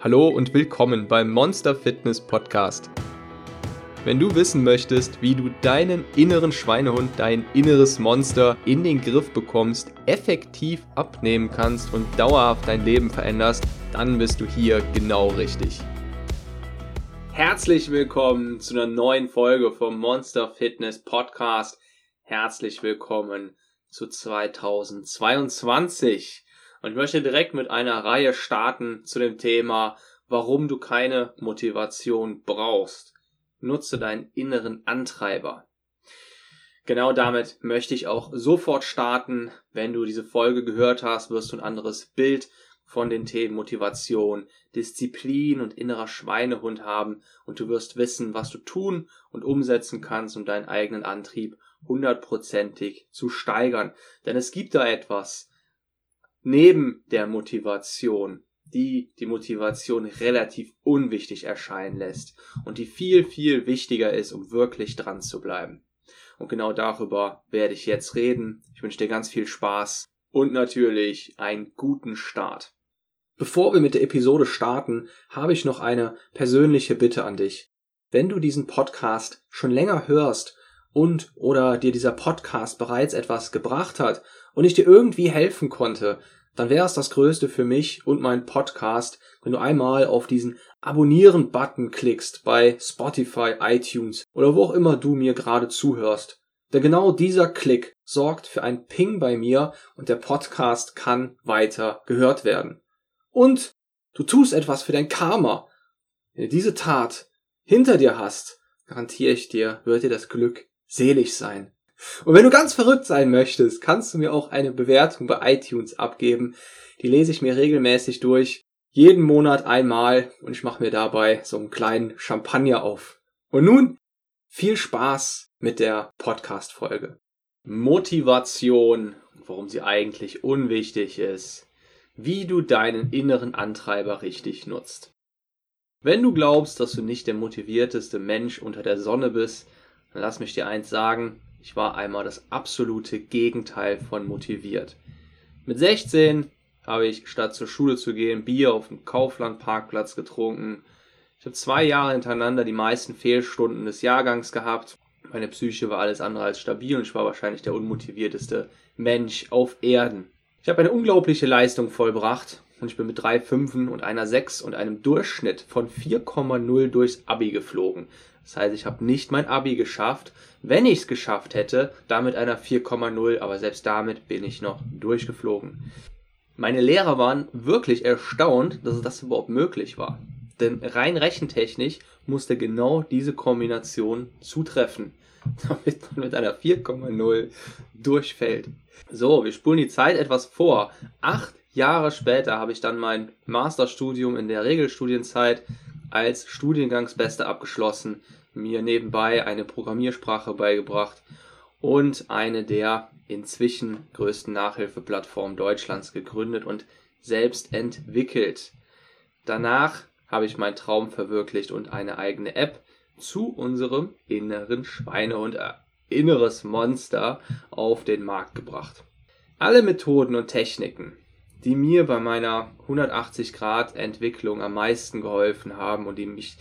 Hallo und willkommen beim Monster Fitness Podcast. Wenn du wissen möchtest, wie du deinen inneren Schweinehund, dein inneres Monster in den Griff bekommst, effektiv abnehmen kannst und dauerhaft dein Leben veränderst, dann bist du hier genau richtig. Herzlich willkommen zu einer neuen Folge vom Monster Fitness Podcast. Herzlich willkommen zu 2022. Und ich möchte direkt mit einer Reihe starten zu dem Thema, warum du keine Motivation brauchst. Nutze deinen inneren Antreiber. Genau damit möchte ich auch sofort starten. Wenn du diese Folge gehört hast, wirst du ein anderes Bild von den Themen Motivation, Disziplin und innerer Schweinehund haben und du wirst wissen, was du tun und umsetzen kannst, um deinen eigenen Antrieb hundertprozentig zu steigern. Denn es gibt da etwas, neben der Motivation, die die Motivation relativ unwichtig erscheinen lässt und die viel, viel wichtiger ist, um wirklich dran zu bleiben. Und genau darüber werde ich jetzt reden. Ich wünsche dir ganz viel Spaß und natürlich einen guten Start. Bevor wir mit der Episode starten, habe ich noch eine persönliche Bitte an dich. Wenn du diesen Podcast schon länger hörst und oder dir dieser Podcast bereits etwas gebracht hat und ich dir irgendwie helfen konnte, dann wäre es das Größte für mich und meinen Podcast, wenn du einmal auf diesen Abonnieren-Button klickst bei Spotify, iTunes oder wo auch immer du mir gerade zuhörst. Denn genau dieser Klick sorgt für ein Ping bei mir und der Podcast kann weiter gehört werden. Und du tust etwas für dein Karma. Wenn du diese Tat hinter dir hast, garantiere ich dir, wird dir das Glück selig sein. Und wenn du ganz verrückt sein möchtest, kannst du mir auch eine Bewertung bei iTunes abgeben. Die lese ich mir regelmäßig durch. Jeden Monat einmal und ich mache mir dabei so einen kleinen Champagner auf. Und nun viel Spaß mit der Podcast-Folge. Motivation, warum sie eigentlich unwichtig ist. Wie du deinen inneren Antreiber richtig nutzt. Wenn du glaubst, dass du nicht der motivierteste Mensch unter der Sonne bist, dann lass mich dir eins sagen, ich war einmal das absolute Gegenteil von motiviert. Mit 16 habe ich statt zur Schule zu gehen Bier auf dem Kauflandparkplatz getrunken. Ich habe zwei Jahre hintereinander die meisten Fehlstunden des Jahrgangs gehabt. Meine Psyche war alles andere als stabil und ich war wahrscheinlich der unmotivierteste Mensch auf Erden. Ich habe eine unglaubliche Leistung vollbracht und ich bin mit drei Fünfen und einer Sechs und einem Durchschnitt von 4,0 durchs Abi geflogen. Das heißt, ich habe nicht mein Abi geschafft. Wenn ich es geschafft hätte, damit einer 4,0, aber selbst damit bin ich noch durchgeflogen. Meine Lehrer waren wirklich erstaunt, dass das überhaupt möglich war. Denn rein rechentechnisch musste genau diese Kombination zutreffen, damit man mit einer 4,0 durchfällt. So, wir spulen die Zeit etwas vor. Acht Jahre später habe ich dann mein Masterstudium in der Regelstudienzeit als Studiengangsbeste abgeschlossen, mir nebenbei eine Programmiersprache beigebracht und eine der inzwischen größten Nachhilfeplattformen Deutschlands gegründet und selbst entwickelt. Danach habe ich meinen Traum verwirklicht und eine eigene App zu unserem inneren Schweine- und äh, inneres Monster auf den Markt gebracht. Alle Methoden und Techniken, die mir bei meiner 180 Grad Entwicklung am meisten geholfen haben und die mich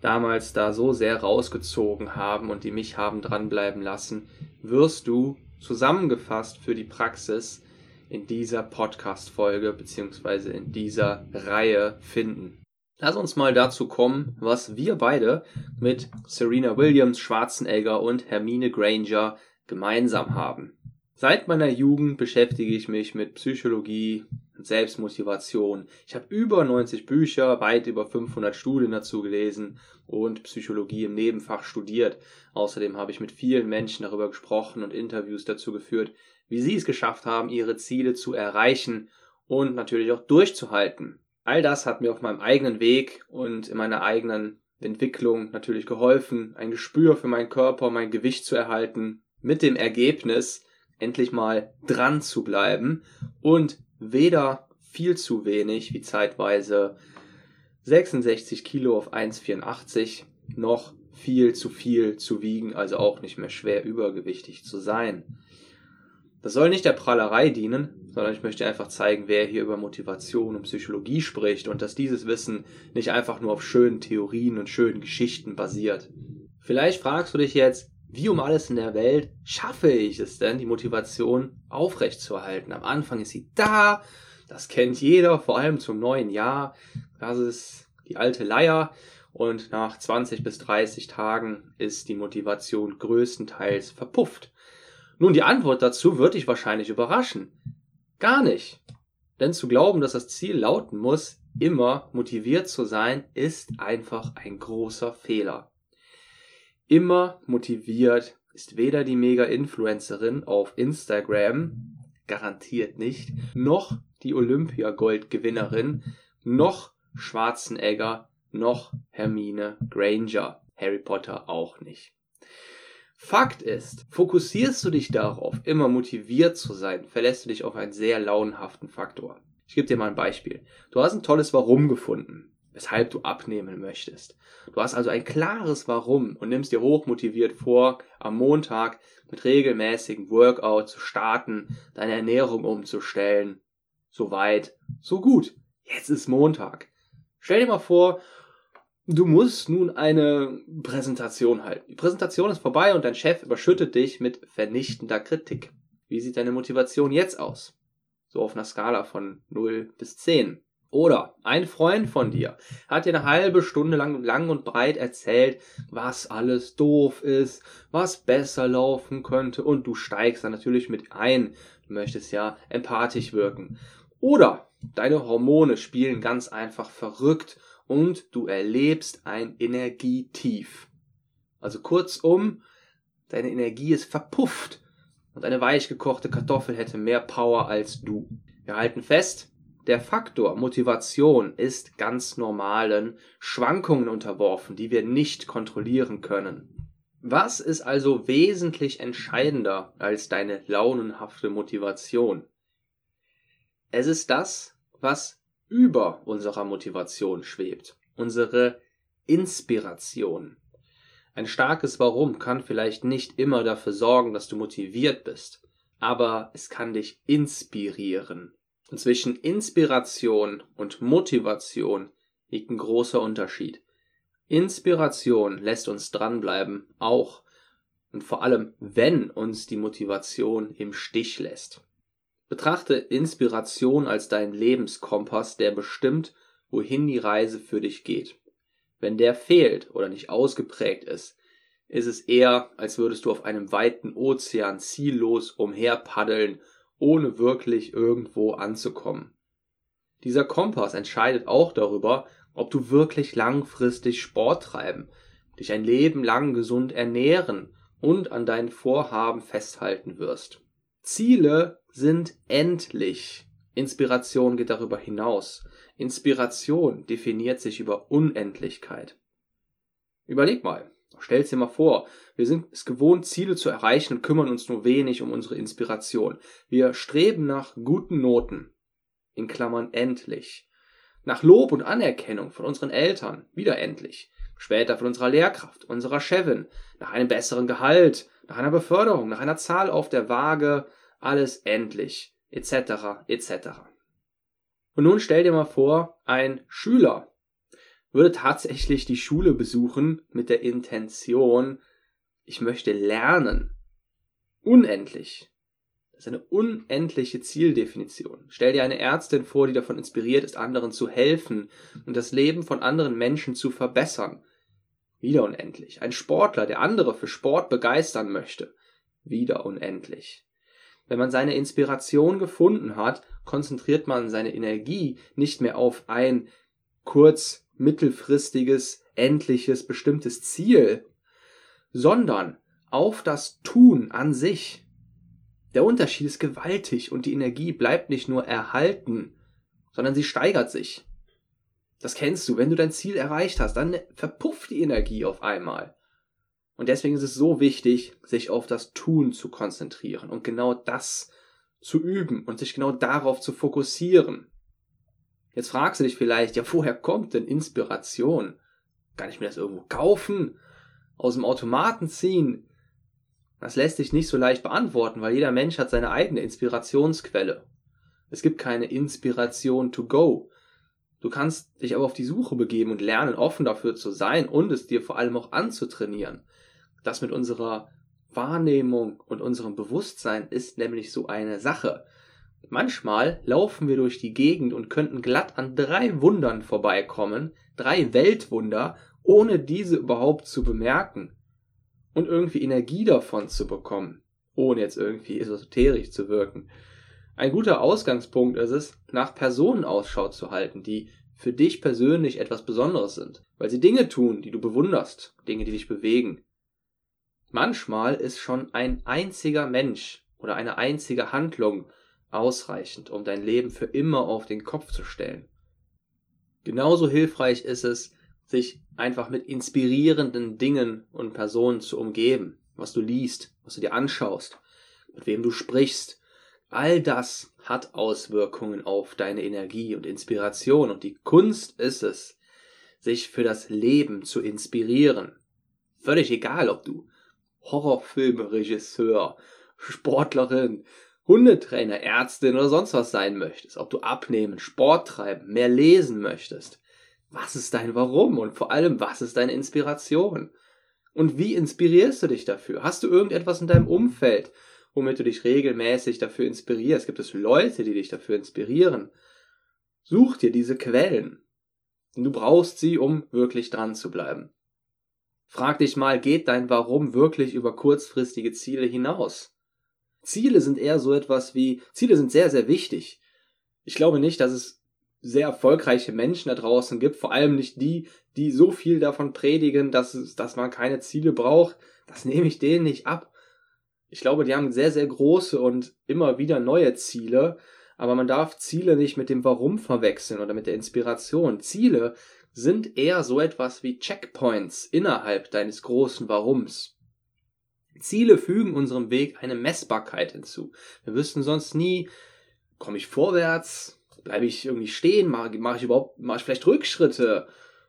damals da so sehr rausgezogen haben und die mich haben dranbleiben lassen, wirst du zusammengefasst für die Praxis in dieser Podcast-Folge beziehungsweise in dieser Reihe finden. Lass uns mal dazu kommen, was wir beide mit Serena Williams, Schwarzenegger und Hermine Granger gemeinsam haben. Seit meiner Jugend beschäftige ich mich mit Psychologie, Selbstmotivation. Ich habe über 90 Bücher, weit über 500 Studien dazu gelesen und Psychologie im Nebenfach studiert. Außerdem habe ich mit vielen Menschen darüber gesprochen und Interviews dazu geführt, wie sie es geschafft haben, ihre Ziele zu erreichen und natürlich auch durchzuhalten. All das hat mir auf meinem eigenen Weg und in meiner eigenen Entwicklung natürlich geholfen, ein Gespür für meinen Körper, mein Gewicht zu erhalten, mit dem Ergebnis, endlich mal dran zu bleiben und weder viel zu wenig wie zeitweise 66 Kilo auf 1,84 noch viel zu viel zu wiegen, also auch nicht mehr schwer übergewichtig zu sein. Das soll nicht der Prahlerei dienen, sondern ich möchte einfach zeigen, wer hier über Motivation und Psychologie spricht und dass dieses Wissen nicht einfach nur auf schönen Theorien und schönen Geschichten basiert. Vielleicht fragst du dich jetzt, wie um alles in der Welt schaffe ich es denn, die Motivation aufrechtzuerhalten? Am Anfang ist sie da, das kennt jeder, vor allem zum neuen Jahr. Das ist die alte Leier. Und nach 20 bis 30 Tagen ist die Motivation größtenteils verpufft. Nun, die Antwort dazu wird dich wahrscheinlich überraschen. Gar nicht. Denn zu glauben, dass das Ziel lauten muss, immer motiviert zu sein, ist einfach ein großer Fehler. Immer motiviert ist weder die Mega-Influencerin auf Instagram, garantiert nicht, noch die Olympia-Gold-Gewinnerin, noch Schwarzenegger, noch Hermine Granger. Harry Potter auch nicht. Fakt ist, fokussierst du dich darauf, immer motiviert zu sein, verlässt du dich auf einen sehr launenhaften Faktor. Ich gebe dir mal ein Beispiel. Du hast ein tolles Warum gefunden, weshalb du abnehmen möchtest. Du hast also ein klares Warum und nimmst dir hochmotiviert vor, am Montag mit regelmäßigen Workout zu starten, deine Ernährung umzustellen. So weit, so gut. Jetzt ist Montag. Stell dir mal vor, Du musst nun eine Präsentation halten. Die Präsentation ist vorbei und dein Chef überschüttet dich mit vernichtender Kritik. Wie sieht deine Motivation jetzt aus? So auf einer Skala von 0 bis 10. Oder ein Freund von dir hat dir eine halbe Stunde lang, lang und breit erzählt, was alles doof ist, was besser laufen könnte und du steigst dann natürlich mit ein. Du möchtest ja empathisch wirken. Oder deine Hormone spielen ganz einfach verrückt und du erlebst ein Energietief. Also kurzum, deine Energie ist verpufft und eine weich gekochte Kartoffel hätte mehr Power als du. Wir halten fest, der Faktor Motivation ist ganz normalen Schwankungen unterworfen, die wir nicht kontrollieren können. Was ist also wesentlich entscheidender als deine launenhafte Motivation? Es ist das, was über unserer Motivation schwebt, unsere Inspiration. Ein starkes Warum kann vielleicht nicht immer dafür sorgen, dass du motiviert bist, aber es kann dich inspirieren. Und zwischen Inspiration und Motivation liegt ein großer Unterschied. Inspiration lässt uns dranbleiben, auch und vor allem, wenn uns die Motivation im Stich lässt. Betrachte Inspiration als deinen Lebenskompass, der bestimmt, wohin die Reise für dich geht. Wenn der fehlt oder nicht ausgeprägt ist, ist es eher, als würdest du auf einem weiten Ozean ziellos umherpaddeln, ohne wirklich irgendwo anzukommen. Dieser Kompass entscheidet auch darüber, ob du wirklich langfristig Sport treiben, dich ein Leben lang gesund ernähren und an deinen Vorhaben festhalten wirst. Ziele sind endlich. Inspiration geht darüber hinaus. Inspiration definiert sich über Unendlichkeit. Überleg mal, stell's dir mal vor, wir sind es gewohnt, Ziele zu erreichen und kümmern uns nur wenig um unsere Inspiration. Wir streben nach guten Noten, in Klammern endlich, nach Lob und Anerkennung von unseren Eltern, wieder endlich, später von unserer Lehrkraft, unserer Chefin, nach einem besseren Gehalt, nach einer Beförderung, nach einer Zahl auf der Waage, alles endlich, etc., etc. Und nun stell dir mal vor, ein Schüler würde tatsächlich die Schule besuchen mit der Intention, ich möchte lernen. Unendlich. Das ist eine unendliche Zieldefinition. Stell dir eine Ärztin vor, die davon inspiriert ist, anderen zu helfen und das Leben von anderen Menschen zu verbessern. Wieder unendlich. Ein Sportler, der andere für Sport begeistern möchte. Wieder unendlich. Wenn man seine Inspiration gefunden hat, konzentriert man seine Energie nicht mehr auf ein kurz, mittelfristiges, endliches, bestimmtes Ziel, sondern auf das Tun an sich. Der Unterschied ist gewaltig und die Energie bleibt nicht nur erhalten, sondern sie steigert sich. Das kennst du, wenn du dein Ziel erreicht hast, dann verpufft die Energie auf einmal. Und deswegen ist es so wichtig, sich auf das Tun zu konzentrieren und genau das zu üben und sich genau darauf zu fokussieren. Jetzt fragst du dich vielleicht, ja, woher kommt denn Inspiration? Kann ich mir das irgendwo kaufen? Aus dem Automaten ziehen? Das lässt sich nicht so leicht beantworten, weil jeder Mensch hat seine eigene Inspirationsquelle. Es gibt keine Inspiration to go. Du kannst dich aber auf die Suche begeben und lernen, offen dafür zu sein und es dir vor allem auch anzutrainieren. Das mit unserer Wahrnehmung und unserem Bewusstsein ist nämlich so eine Sache. Manchmal laufen wir durch die Gegend und könnten glatt an drei Wundern vorbeikommen, drei Weltwunder, ohne diese überhaupt zu bemerken und irgendwie Energie davon zu bekommen, ohne jetzt irgendwie esoterisch zu wirken. Ein guter Ausgangspunkt ist es, nach Personen Ausschau zu halten, die für dich persönlich etwas Besonderes sind, weil sie Dinge tun, die du bewunderst, Dinge, die dich bewegen. Manchmal ist schon ein einziger Mensch oder eine einzige Handlung ausreichend, um dein Leben für immer auf den Kopf zu stellen. Genauso hilfreich ist es, sich einfach mit inspirierenden Dingen und Personen zu umgeben, was du liest, was du dir anschaust, mit wem du sprichst. All das hat Auswirkungen auf deine Energie und Inspiration und die Kunst ist es, sich für das Leben zu inspirieren. Völlig egal, ob du Horrorfilmregisseur, Sportlerin, Hundetrainer, Ärztin oder sonst was sein möchtest, ob du abnehmen, Sport treiben, mehr lesen möchtest. Was ist dein Warum und vor allem, was ist deine Inspiration? Und wie inspirierst du dich dafür? Hast du irgendetwas in deinem Umfeld, womit du dich regelmäßig dafür inspirierst? Gibt es Leute, die dich dafür inspirieren? Such dir diese Quellen. Du brauchst sie, um wirklich dran zu bleiben. Frag dich mal, geht dein Warum wirklich über kurzfristige Ziele hinaus? Ziele sind eher so etwas wie, Ziele sind sehr, sehr wichtig. Ich glaube nicht, dass es sehr erfolgreiche Menschen da draußen gibt, vor allem nicht die, die so viel davon predigen, dass, es, dass man keine Ziele braucht. Das nehme ich denen nicht ab. Ich glaube, die haben sehr, sehr große und immer wieder neue Ziele, aber man darf Ziele nicht mit dem Warum verwechseln oder mit der Inspiration. Ziele sind eher so etwas wie Checkpoints innerhalb deines großen Warums. Ziele fügen unserem Weg eine Messbarkeit hinzu. Wir wüssten sonst nie, komme ich vorwärts, bleibe ich irgendwie stehen, mache mach ich überhaupt, mache ich vielleicht Rückschritte,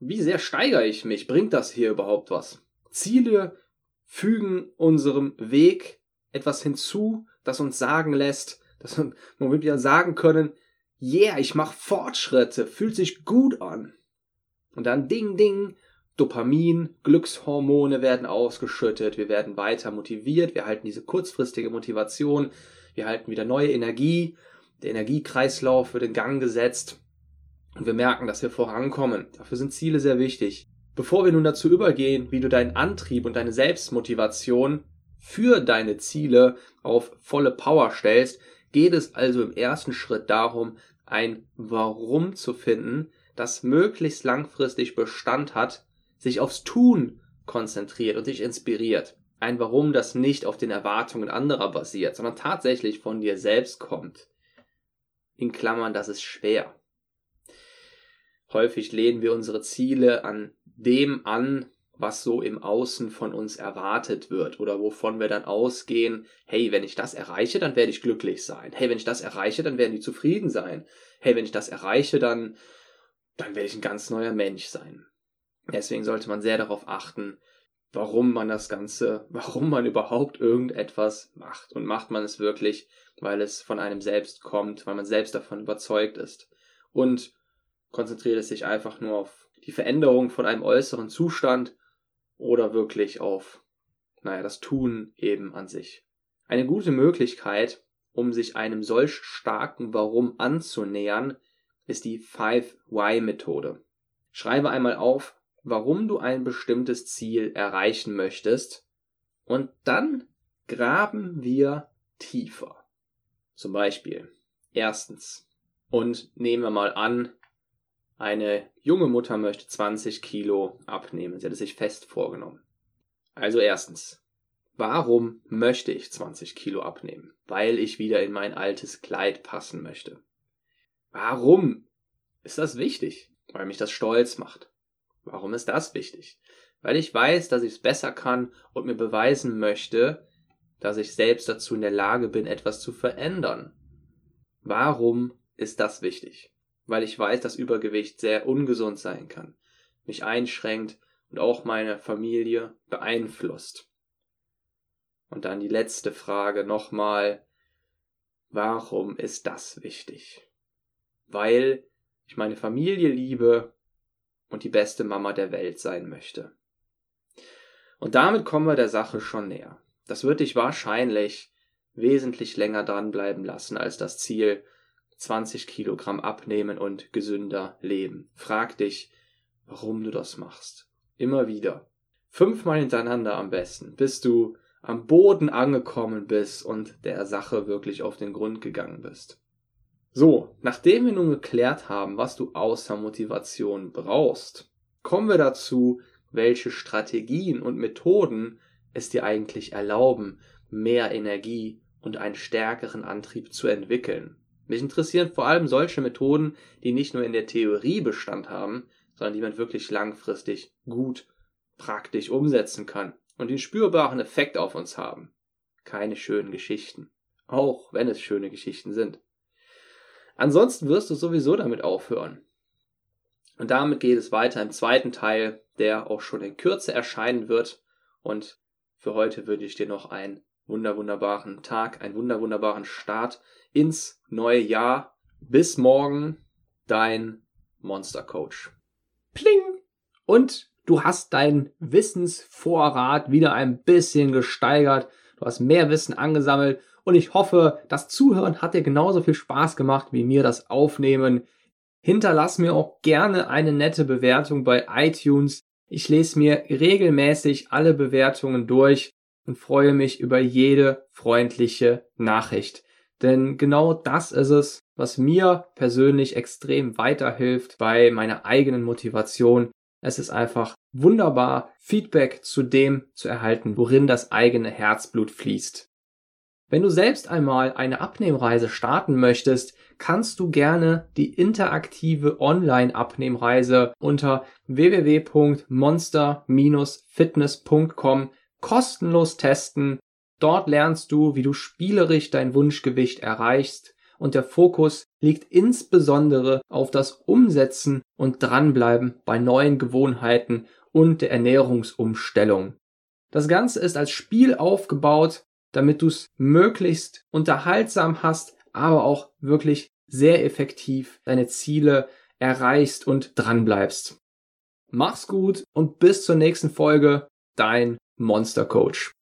wie sehr steigere ich mich, bringt das hier überhaupt was? Ziele fügen unserem Weg etwas hinzu, das uns sagen lässt, dass wir wieder sagen können, yeah, ich mache Fortschritte, fühlt sich gut an. Und dann Ding, Ding, Dopamin, Glückshormone werden ausgeschüttet, wir werden weiter motiviert, wir halten diese kurzfristige Motivation, wir halten wieder neue Energie, der Energiekreislauf wird in Gang gesetzt und wir merken, dass wir vorankommen. Dafür sind Ziele sehr wichtig. Bevor wir nun dazu übergehen, wie du deinen Antrieb und deine Selbstmotivation für deine Ziele auf volle Power stellst, geht es also im ersten Schritt darum, ein Warum zu finden, das möglichst langfristig Bestand hat, sich aufs Tun konzentriert und dich inspiriert. Ein Warum, das nicht auf den Erwartungen anderer basiert, sondern tatsächlich von dir selbst kommt. In Klammern, das ist schwer. Häufig lehnen wir unsere Ziele an dem an, was so im Außen von uns erwartet wird oder wovon wir dann ausgehen, hey, wenn ich das erreiche, dann werde ich glücklich sein. Hey, wenn ich das erreiche, dann werden die zufrieden sein. Hey, wenn ich das erreiche, dann dann werde ich ein ganz neuer Mensch sein. Deswegen sollte man sehr darauf achten, warum man das Ganze, warum man überhaupt irgendetwas macht. Und macht man es wirklich, weil es von einem selbst kommt, weil man selbst davon überzeugt ist. Und konzentriert es sich einfach nur auf die Veränderung von einem äußeren Zustand oder wirklich auf, naja, das Tun eben an sich. Eine gute Möglichkeit, um sich einem solch starken Warum anzunähern, ist die 5-Why-Methode. Schreibe einmal auf, warum du ein bestimmtes Ziel erreichen möchtest und dann graben wir tiefer. Zum Beispiel, erstens, und nehmen wir mal an, eine junge Mutter möchte 20 Kilo abnehmen. Sie hat es sich fest vorgenommen. Also erstens, warum möchte ich 20 Kilo abnehmen? Weil ich wieder in mein altes Kleid passen möchte. Warum ist das wichtig? Weil mich das stolz macht. Warum ist das wichtig? Weil ich weiß, dass ich es besser kann und mir beweisen möchte, dass ich selbst dazu in der Lage bin, etwas zu verändern. Warum ist das wichtig? Weil ich weiß, dass Übergewicht sehr ungesund sein kann, mich einschränkt und auch meine Familie beeinflusst. Und dann die letzte Frage nochmal, warum ist das wichtig? Weil ich meine Familie liebe und die beste Mama der Welt sein möchte. Und damit kommen wir der Sache schon näher. Das wird dich wahrscheinlich wesentlich länger dranbleiben lassen als das Ziel 20 Kilogramm abnehmen und gesünder leben. Frag dich, warum du das machst. Immer wieder. Fünfmal hintereinander am besten, bis du am Boden angekommen bist und der Sache wirklich auf den Grund gegangen bist. So, nachdem wir nun geklärt haben, was du außer Motivation brauchst, kommen wir dazu, welche Strategien und Methoden es dir eigentlich erlauben, mehr Energie und einen stärkeren Antrieb zu entwickeln. Mich interessieren vor allem solche Methoden, die nicht nur in der Theorie Bestand haben, sondern die man wirklich langfristig gut praktisch umsetzen kann und den spürbaren Effekt auf uns haben. Keine schönen Geschichten. Auch wenn es schöne Geschichten sind. Ansonsten wirst du sowieso damit aufhören. Und damit geht es weiter im zweiten Teil, der auch schon in Kürze erscheinen wird. Und für heute wünsche ich dir noch einen wunderwunderbaren Tag, einen wunderwunderbaren Start ins neue Jahr. Bis morgen, dein Monster Coach. Pling! Und du hast deinen Wissensvorrat wieder ein bisschen gesteigert. Du hast mehr Wissen angesammelt und ich hoffe, das Zuhören hat dir genauso viel Spaß gemacht wie mir das Aufnehmen. Hinterlass mir auch gerne eine nette Bewertung bei iTunes. Ich lese mir regelmäßig alle Bewertungen durch und freue mich über jede freundliche Nachricht. Denn genau das ist es, was mir persönlich extrem weiterhilft bei meiner eigenen Motivation. Es ist einfach wunderbar, Feedback zu dem zu erhalten, worin das eigene Herzblut fließt. Wenn du selbst einmal eine Abnehmreise starten möchtest, kannst du gerne die interaktive Online-Abnehmreise unter www.monster-fitness.com kostenlos testen. Dort lernst du, wie du spielerisch dein Wunschgewicht erreichst und der Fokus liegt insbesondere auf das Umsetzen und Dranbleiben bei neuen Gewohnheiten und der Ernährungsumstellung. Das Ganze ist als Spiel aufgebaut, damit du es möglichst unterhaltsam hast, aber auch wirklich sehr effektiv deine Ziele erreichst und dranbleibst. Mach's gut und bis zur nächsten Folge, dein Monster Coach.